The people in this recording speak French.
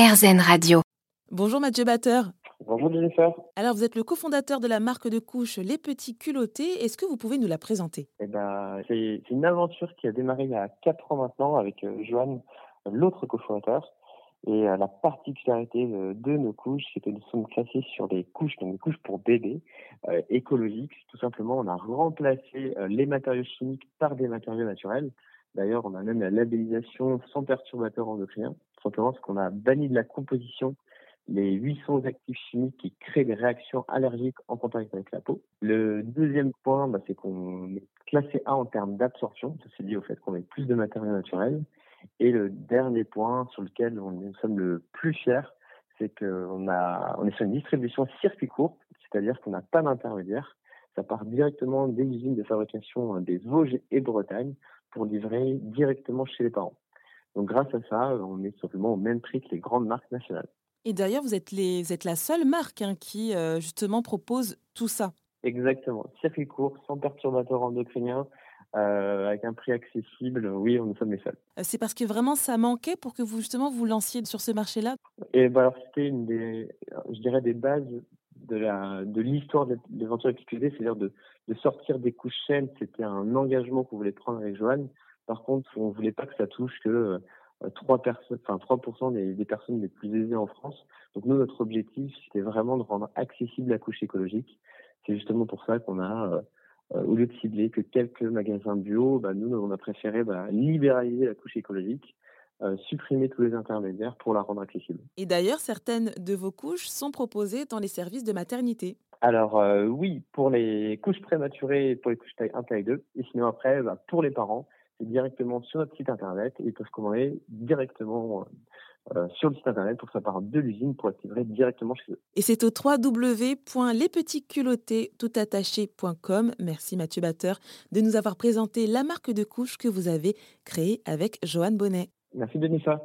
RZN Radio. Bonjour Mathieu Batteur. Bonjour Jennifer. Alors vous êtes le cofondateur de la marque de couches Les Petits Culottés. Est-ce que vous pouvez nous la présenter? Eh ben, C'est une aventure qui a démarré il y a 4 ans maintenant avec euh, Joanne, l'autre cofondateur. Et euh, la particularité de, nos couches, c'est que nous sommes classés sur des couches, donc des couches pour bébés, euh, écologiques. Tout simplement, on a remplacé les matériaux chimiques par des matériaux naturels. D'ailleurs, on a même la labellisation sans perturbateur endocrinien, simplement parce qu'on a banni de la composition les 800 actifs chimiques qui créent des réactions allergiques en contact avec la peau. Le deuxième point, bah, c'est qu'on est classé A en termes d'absorption. Ça, c'est lié au fait qu'on met plus de matériaux naturels. Et le dernier point sur lequel on, sommes le plus fiers, c'est qu'on on est sur une distribution circuit court, c'est-à-dire qu'on n'a pas d'intermédiaire. Ça part directement des usines de fabrication des Vosges et Bretagne pour livrer directement chez les parents. Donc grâce à ça, on est simplement au même prix que les grandes marques nationales. Et d'ailleurs, vous êtes, les, vous êtes la seule marque hein, qui euh, justement propose tout ça. Exactement. Circuit court, sans perturbateur endocrinien, euh, avec un prix accessible. Oui, nous sommes les seuls. Euh, c'est parce que vraiment ça manquait pour que vous justement vous lanciez sur ce marché-là? Et bah alors c'était une des, je dirais des bases de la de l'histoire de l'aventure XQD, c'est-à-dire de, de sortir des couches saines. C'était un engagement qu'on voulait prendre avec Joanne. Par contre, on voulait pas que ça touche que 3 personnes, enfin 3% des, des, personnes les plus aisées en France. Donc nous, notre objectif, c'était vraiment de rendre accessible la couche écologique. C'est justement pour ça qu'on a, euh, euh, au lieu de cibler que quelques magasins bio, bah, nous, on a préféré bah, libéraliser la couche écologique. Euh, supprimer tous les intermédiaires pour la rendre accessible. Et d'ailleurs, certaines de vos couches sont proposées dans les services de maternité. Alors oui, pour les couches prématurées, pour les couches taille 1, taille 2, et sinon après, bah, pour les parents, directement sur notre site internet et ils peuvent commander directement euh, sur le site internet pour faire part de l'usine pour être livré directement chez eux. Et c'est au www.lespetitsculottés.com. Merci Mathieu Batteur de nous avoir présenté la marque de couches que vous avez créée avec Joanne Bonnet. Merci Denisa.